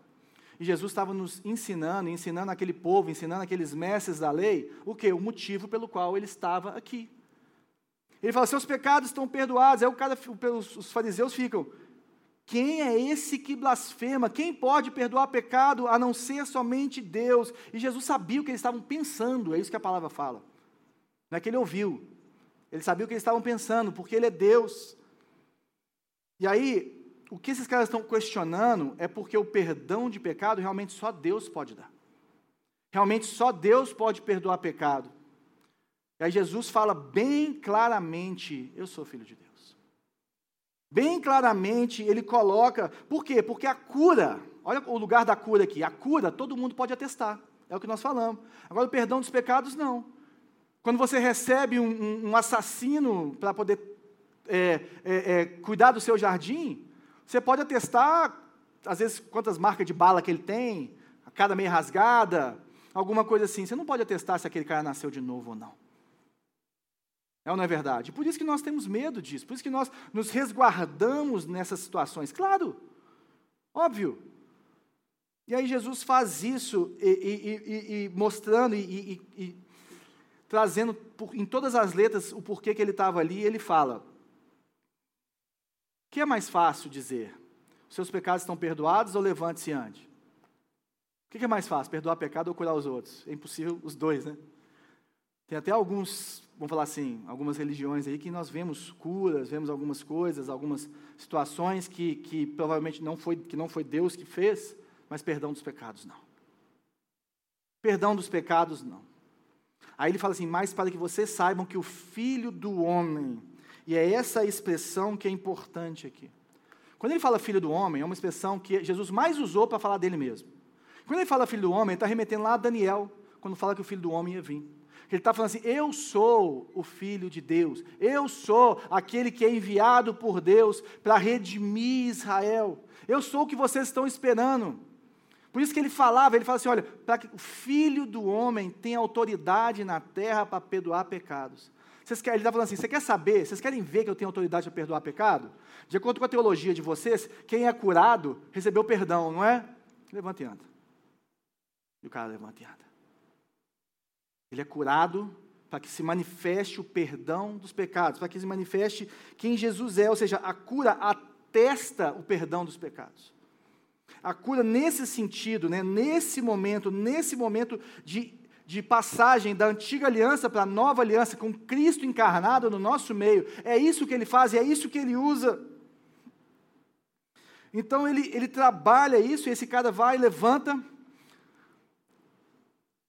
E Jesus estava nos ensinando, ensinando aquele povo, ensinando aqueles mestres da lei, o que? O motivo pelo qual ele estava aqui. Ele fala: seus pecados estão perdoados. Aí o cara, os fariseus ficam: quem é esse que blasfema? Quem pode perdoar pecado a não ser somente Deus? E Jesus sabia o que eles estavam pensando, é isso que a palavra fala. Não é que ele ouviu, ele sabia o que eles estavam pensando, porque ele é Deus. E aí, o que esses caras estão questionando é porque o perdão de pecado realmente só Deus pode dar. Realmente só Deus pode perdoar pecado. E aí Jesus fala bem claramente: Eu sou filho de Deus. Bem claramente ele coloca, por quê? Porque a cura, olha o lugar da cura aqui, a cura todo mundo pode atestar, é o que nós falamos. Agora o perdão dos pecados, não. Quando você recebe um, um assassino para poder é, é, é, cuidar do seu jardim, você pode atestar, às vezes, quantas marcas de bala que ele tem, a cara meio rasgada, alguma coisa assim. Você não pode atestar se aquele cara nasceu de novo ou não. É ou não é verdade? Por isso que nós temos medo disso, por isso que nós nos resguardamos nessas situações. Claro, óbvio. E aí Jesus faz isso e, e, e, e mostrando e, trazendo por, em todas as letras o porquê que ele estava ali, ele fala: O que é mais fácil dizer? Seus pecados estão perdoados ou levante-se e ande? O que é mais fácil, perdoar pecado ou curar os outros? É impossível os dois, né? Tem até alguns vamos falar assim, algumas religiões aí que nós vemos curas, vemos algumas coisas, algumas situações que, que provavelmente não foi, que não foi Deus que fez, mas perdão dos pecados não. Perdão dos pecados não. Aí ele fala assim, mas para que vocês saibam que o Filho do Homem, e é essa expressão que é importante aqui. Quando ele fala Filho do Homem, é uma expressão que Jesus mais usou para falar dele mesmo. Quando ele fala Filho do Homem, ele está remetendo lá a Daniel, quando fala que o Filho do Homem ia vir. Ele está falando assim: eu sou o Filho de Deus, eu sou aquele que é enviado por Deus para redimir Israel, eu sou o que vocês estão esperando. Por isso que ele falava, ele fala assim: olha, para que o filho do homem tenha autoridade na terra para perdoar pecados. Vocês querem, ele está falando assim: você quer saber, vocês querem ver que eu tenho autoridade para perdoar pecado? De acordo com a teologia de vocês, quem é curado recebeu perdão, não é? Levanta e anda. E o cara levanta e anda. Ele é curado para que se manifeste o perdão dos pecados, para que se manifeste quem Jesus é, ou seja, a cura atesta o perdão dos pecados. A cura nesse sentido, né, nesse momento, nesse momento de, de passagem da antiga aliança para a nova aliança, com Cristo encarnado no nosso meio, é isso que ele faz, é isso que ele usa. Então ele, ele trabalha isso, e esse cara vai, levanta,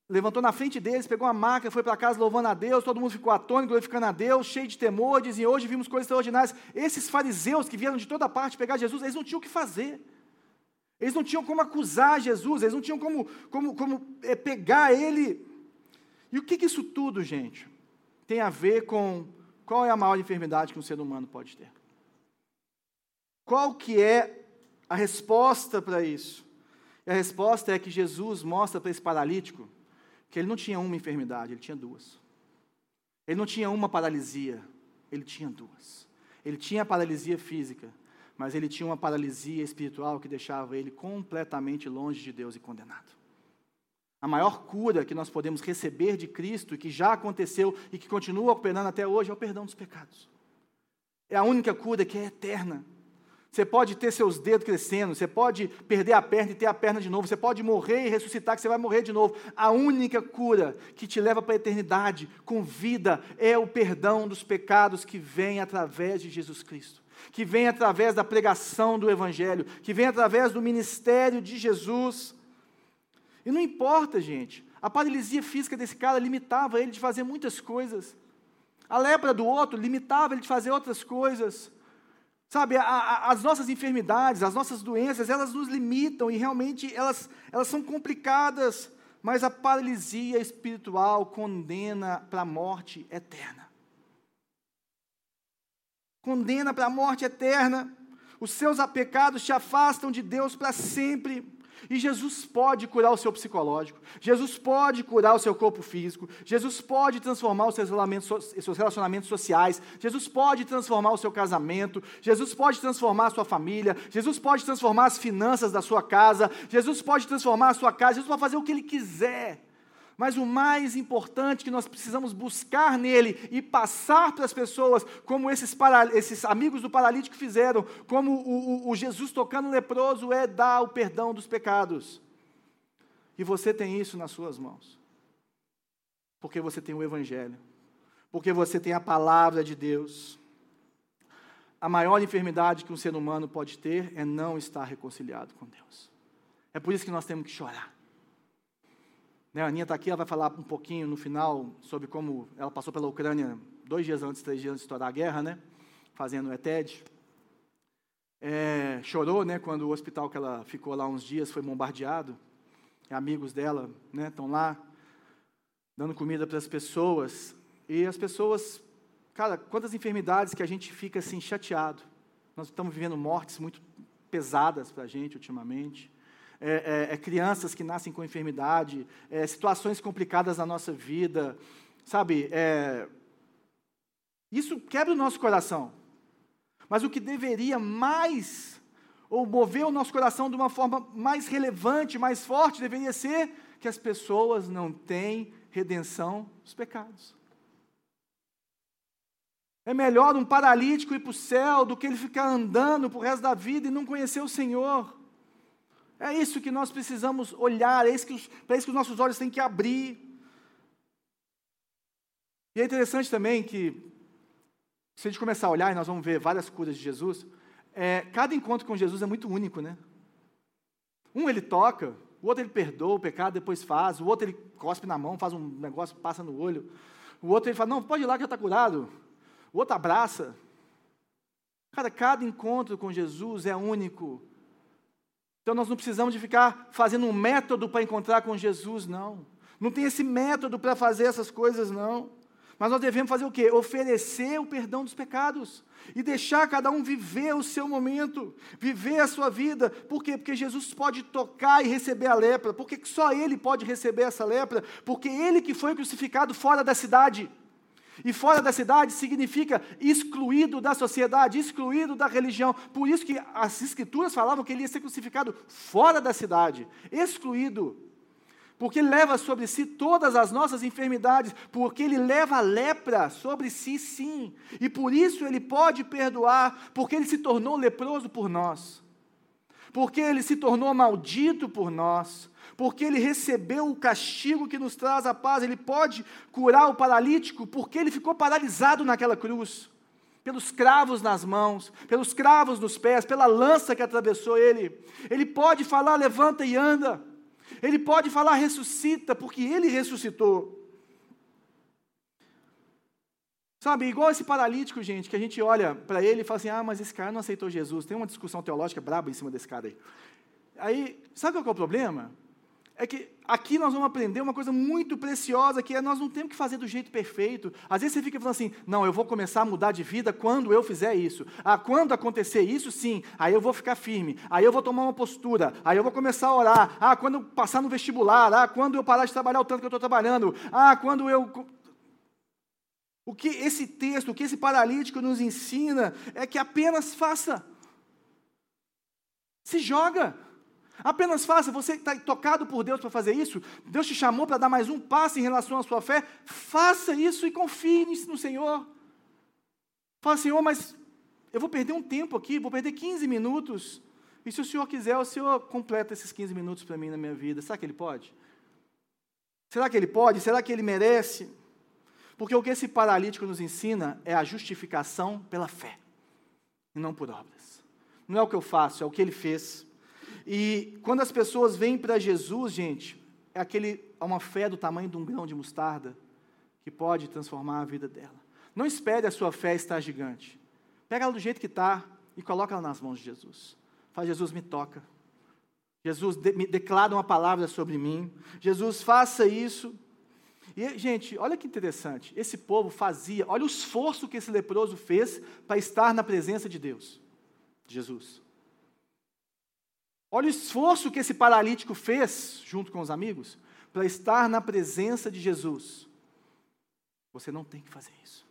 levantou na frente deles, pegou uma máquina, foi para casa louvando a Deus, todo mundo ficou atônito, glorificando a Deus, cheio de temor, dizem, hoje vimos coisas extraordinárias. Esses fariseus que vieram de toda parte pegar Jesus, eles não tinham o que fazer. Eles não tinham como acusar Jesus, eles não tinham como, como, como é, pegar ele. E o que, que isso tudo, gente, tem a ver com qual é a maior enfermidade que um ser humano pode ter? Qual que é a resposta para isso? E a resposta é que Jesus mostra para esse paralítico que ele não tinha uma enfermidade, ele tinha duas. Ele não tinha uma paralisia, ele tinha duas. Ele tinha a paralisia física, mas ele tinha uma paralisia espiritual que deixava ele completamente longe de Deus e condenado. A maior cura que nós podemos receber de Cristo, que já aconteceu e que continua operando até hoje, é o perdão dos pecados. É a única cura que é eterna. Você pode ter seus dedos crescendo, você pode perder a perna e ter a perna de novo, você pode morrer e ressuscitar, que você vai morrer de novo. A única cura que te leva para a eternidade com vida é o perdão dos pecados que vem através de Jesus Cristo que vem através da pregação do Evangelho, que vem através do ministério de Jesus. E não importa, gente, a paralisia física desse cara limitava ele de fazer muitas coisas. A lepra do outro limitava ele de fazer outras coisas. Sabe, a, a, as nossas enfermidades, as nossas doenças, elas nos limitam e realmente elas, elas são complicadas, mas a paralisia espiritual condena para a morte eterna condena para a morte eterna. Os seus pecados te afastam de Deus para sempre. E Jesus pode curar o seu psicológico, Jesus pode curar o seu corpo físico, Jesus pode transformar os seus relacionamentos, seus relacionamentos sociais, Jesus pode transformar o seu casamento, Jesus pode transformar a sua família, Jesus pode transformar as finanças da sua casa, Jesus pode transformar a sua casa, Jesus pode fazer o que Ele quiser. Mas o mais importante que nós precisamos buscar nele e passar para as pessoas, como esses, para, esses amigos do paralítico fizeram, como o, o, o Jesus tocando o leproso, é dar o perdão dos pecados. E você tem isso nas suas mãos. Porque você tem o Evangelho. Porque você tem a palavra de Deus. A maior enfermidade que um ser humano pode ter é não estar reconciliado com Deus. É por isso que nós temos que chorar. Né, a Aninha está aqui, ela vai falar um pouquinho no final sobre como ela passou pela Ucrânia dois dias antes, três dias antes de estourar a guerra, né? Fazendo o ETED. É, chorou, né? Quando o hospital que ela ficou lá uns dias foi bombardeado. E amigos dela, né? Estão lá dando comida para as pessoas. E as pessoas, cara, quantas enfermidades que a gente fica assim chateado. Nós estamos vivendo mortes muito pesadas para a gente ultimamente é, é, é, crianças que nascem com enfermidade, é, situações complicadas na nossa vida, sabe? É, isso quebra o nosso coração. Mas o que deveria mais, ou mover o nosso coração de uma forma mais relevante, mais forte, deveria ser que as pessoas não têm redenção dos pecados. É melhor um paralítico ir para o céu do que ele ficar andando para o resto da vida e não conhecer o Senhor. É isso que nós precisamos olhar, é isso que, para isso que os nossos olhos têm que abrir. E é interessante também que, se a gente começar a olhar, e nós vamos ver várias curas de Jesus, é, cada encontro com Jesus é muito único, né? Um ele toca, o outro ele perdoa o pecado, depois faz, o outro ele cospe na mão, faz um negócio, passa no olho, o outro ele fala, não, pode ir lá que já está curado, o outro abraça. Cara, cada encontro com Jesus é único. Então nós não precisamos de ficar fazendo um método para encontrar com Jesus, não. Não tem esse método para fazer essas coisas, não. Mas nós devemos fazer o quê? Oferecer o perdão dos pecados e deixar cada um viver o seu momento, viver a sua vida. Por quê? Porque Jesus pode tocar e receber a lepra. Porque só Ele pode receber essa lepra? Porque Ele que foi crucificado fora da cidade. E fora da cidade significa excluído da sociedade, excluído da religião. Por isso que as escrituras falavam que ele ia ser crucificado fora da cidade, excluído. Porque Ele leva sobre si todas as nossas enfermidades, porque Ele leva a lepra sobre si, sim, e por isso Ele pode perdoar, porque Ele se tornou leproso por nós, porque Ele se tornou maldito por nós, porque Ele recebeu o castigo que nos traz a paz, Ele pode curar o paralítico, porque Ele ficou paralisado naquela cruz pelos cravos nas mãos, pelos cravos nos pés, pela lança que atravessou ele. Ele pode falar, levanta e anda. Ele pode falar ressuscita, porque ele ressuscitou. Sabe, igual esse paralítico, gente, que a gente olha para ele e fala assim: ah, mas esse cara não aceitou Jesus. Tem uma discussão teológica braba em cima desse cara aí. Aí, sabe qual é o problema? É que aqui nós vamos aprender uma coisa muito preciosa, que é nós não temos que fazer do jeito perfeito. Às vezes você fica falando assim, não, eu vou começar a mudar de vida quando eu fizer isso. Ah, quando acontecer isso, sim, aí eu vou ficar firme, aí eu vou tomar uma postura, aí eu vou começar a orar. Ah, quando eu passar no vestibular, ah, quando eu parar de trabalhar o tanto que eu estou trabalhando, ah, quando eu... O que esse texto, o que esse paralítico nos ensina é que apenas faça. Se joga. Apenas faça, você está tocado por Deus para fazer isso, Deus te chamou para dar mais um passo em relação à sua fé, faça isso e confie no Senhor. Fala, Senhor, mas eu vou perder um tempo aqui, vou perder 15 minutos, e se o Senhor quiser, o Senhor completa esses 15 minutos para mim na minha vida. Será que Ele pode? Será que Ele pode? Será que Ele merece? Porque o que esse paralítico nos ensina é a justificação pela fé, e não por obras. Não é o que eu faço, é o que Ele fez. E quando as pessoas vêm para Jesus, gente, é aquele, é uma fé do tamanho de um grão de mostarda que pode transformar a vida dela. Não espere a sua fé estar gigante. Pega ela do jeito que está e coloca ela nas mãos de Jesus. Fala, Jesus, me toca. Jesus, de, me declara uma palavra sobre mim. Jesus, faça isso. E, gente, olha que interessante. Esse povo fazia, olha o esforço que esse leproso fez para estar na presença de Deus, Jesus. Olha o esforço que esse paralítico fez, junto com os amigos, para estar na presença de Jesus. Você não tem que fazer isso.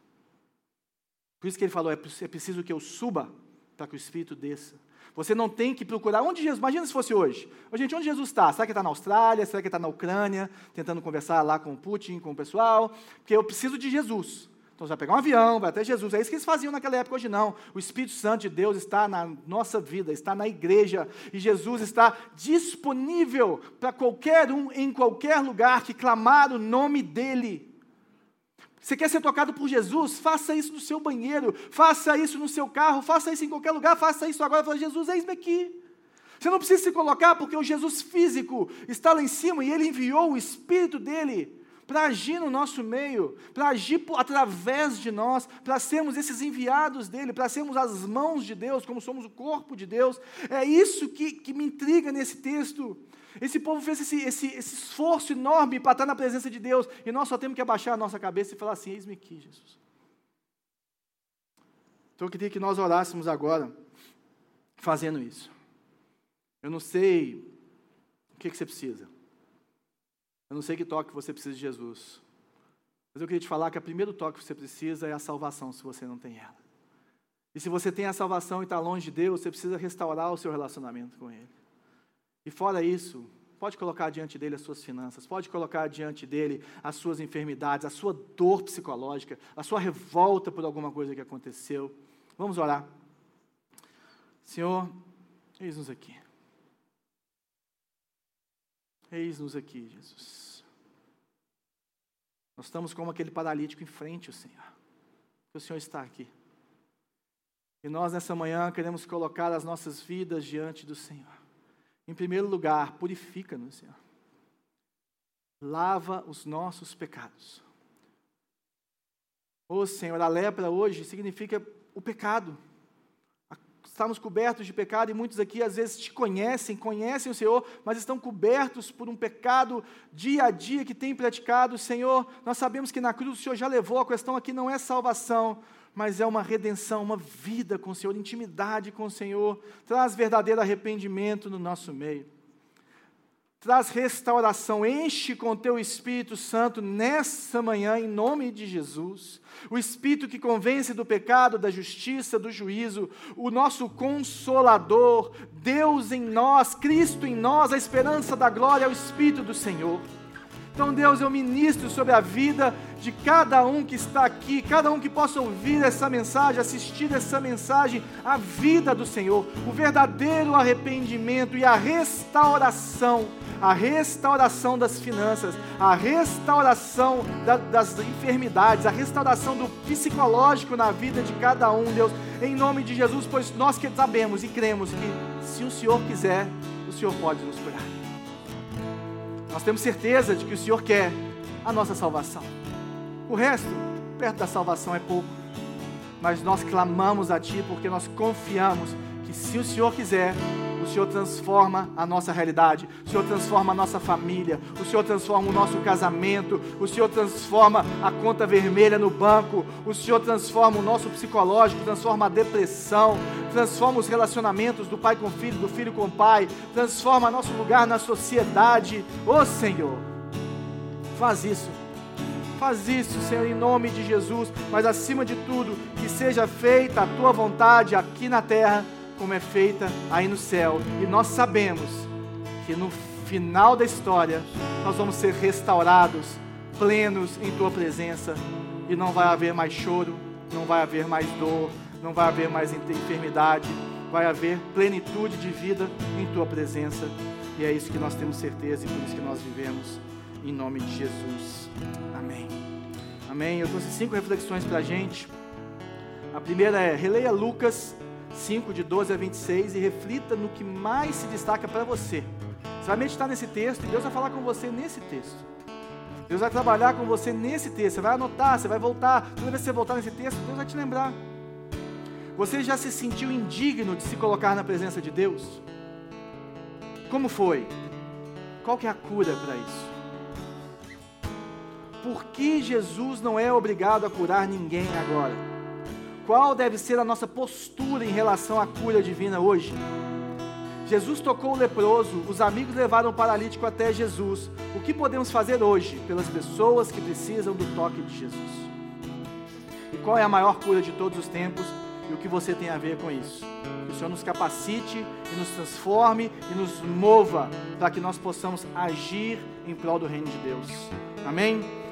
Por isso que ele falou: é, é preciso que eu suba para que o Espírito desça. Você não tem que procurar. Onde Jesus. Imagina se fosse hoje. Gente, onde Jesus está? Será que está na Austrália? Será que está na Ucrânia? Tentando conversar lá com o Putin, com o pessoal? Porque eu preciso de Jesus. Então você vai pegar um avião, vai até Jesus. É isso que eles faziam naquela época, hoje não. O Espírito Santo de Deus está na nossa vida, está na igreja, e Jesus está disponível para qualquer um, em qualquer lugar, que clamar o nome dEle. Você quer ser tocado por Jesus? Faça isso no seu banheiro, faça isso no seu carro, faça isso em qualquer lugar, faça isso agora. Fala, Jesus, eis-me aqui. Você não precisa se colocar, porque o Jesus físico está lá em cima e ele enviou o Espírito dele para agir no nosso meio, para agir através de nós, para sermos esses enviados dele, para sermos as mãos de Deus, como somos o corpo de Deus. É isso que, que me intriga nesse texto. Esse povo fez esse, esse, esse esforço enorme para estar na presença de Deus, e nós só temos que abaixar a nossa cabeça e falar assim: Eis-me aqui, Jesus. Então eu queria que nós orássemos agora, fazendo isso. Eu não sei o que, que você precisa. Eu não sei que toque você precisa de Jesus. Mas eu queria te falar que o primeiro toque que você precisa é a salvação, se você não tem ela. E se você tem a salvação e está longe de Deus, você precisa restaurar o seu relacionamento com Ele. E fora isso, pode colocar diante dele as suas finanças, pode colocar diante dele as suas enfermidades, a sua dor psicológica, a sua revolta por alguma coisa que aconteceu. Vamos orar. Senhor, eis-nos aqui. Eis-nos aqui, Jesus. Nós estamos como aquele paralítico em frente ao Senhor. O Senhor está aqui. E nós, nessa manhã, queremos colocar as nossas vidas diante do Senhor. Em primeiro lugar, purifica-nos, Senhor. Lava os nossos pecados. Ô oh, Senhor, a lepra hoje significa o pecado. Estamos cobertos de pecado e muitos aqui às vezes te conhecem, conhecem o Senhor, mas estão cobertos por um pecado dia a dia que tem praticado. Senhor, nós sabemos que na cruz o Senhor já levou, a questão aqui não é salvação, mas é uma redenção, uma vida com o Senhor, intimidade com o Senhor, traz verdadeiro arrependimento no nosso meio traz restauração, enche com teu Espírito Santo nessa manhã, em nome de Jesus. O Espírito que convence do pecado, da justiça, do juízo, o nosso consolador, Deus em nós, Cristo em nós, a esperança da glória, é o Espírito do Senhor. Então, Deus, eu ministro sobre a vida de cada um que está aqui, cada um que possa ouvir essa mensagem, assistir essa mensagem, a vida do Senhor, o verdadeiro arrependimento e a restauração, a restauração das finanças, a restauração da, das enfermidades, a restauração do psicológico na vida de cada um, Deus, em nome de Jesus, pois nós que sabemos e cremos que se o Senhor quiser, o Senhor pode nos curar. Nós temos certeza de que o Senhor quer a nossa salvação. O resto, perto da salvação, é pouco. Mas nós clamamos a Ti porque nós confiamos que se o Senhor quiser, o Senhor transforma a nossa realidade, o Senhor transforma a nossa família, o Senhor transforma o nosso casamento, o Senhor transforma a conta vermelha no banco, o Senhor transforma o nosso psicológico, transforma a depressão, transforma os relacionamentos do pai com o filho, do filho com o pai, transforma nosso lugar na sociedade. Ô oh, Senhor, faz isso. Faz isso, Senhor, em nome de Jesus, mas acima de tudo, que seja feita a tua vontade aqui na terra como é feita aí no céu. E nós sabemos que no final da história nós vamos ser restaurados, plenos em tua presença, e não vai haver mais choro, não vai haver mais dor, não vai haver mais enfermidade, vai haver plenitude de vida em tua presença. E é isso que nós temos certeza e por isso que nós vivemos em nome de Jesus. Amém. Amém. Eu trouxe cinco reflexões para a gente. A primeira é: releia Lucas 5, de 12 a 26, e reflita no que mais se destaca para você. Você vai meditar nesse texto e Deus vai falar com você nesse texto. Deus vai trabalhar com você nesse texto. Você vai anotar, você vai voltar. Toda vez que você voltar nesse texto, Deus vai te lembrar. Você já se sentiu indigno de se colocar na presença de Deus? Como foi? Qual que é a cura para isso? Por que Jesus não é obrigado a curar ninguém agora? Qual deve ser a nossa postura em relação à cura divina hoje? Jesus tocou o leproso, os amigos levaram o paralítico até Jesus. O que podemos fazer hoje pelas pessoas que precisam do toque de Jesus? E qual é a maior cura de todos os tempos e o que você tem a ver com isso? Que o Senhor nos capacite e nos transforme e nos mova para que nós possamos agir em prol do reino de Deus. Amém?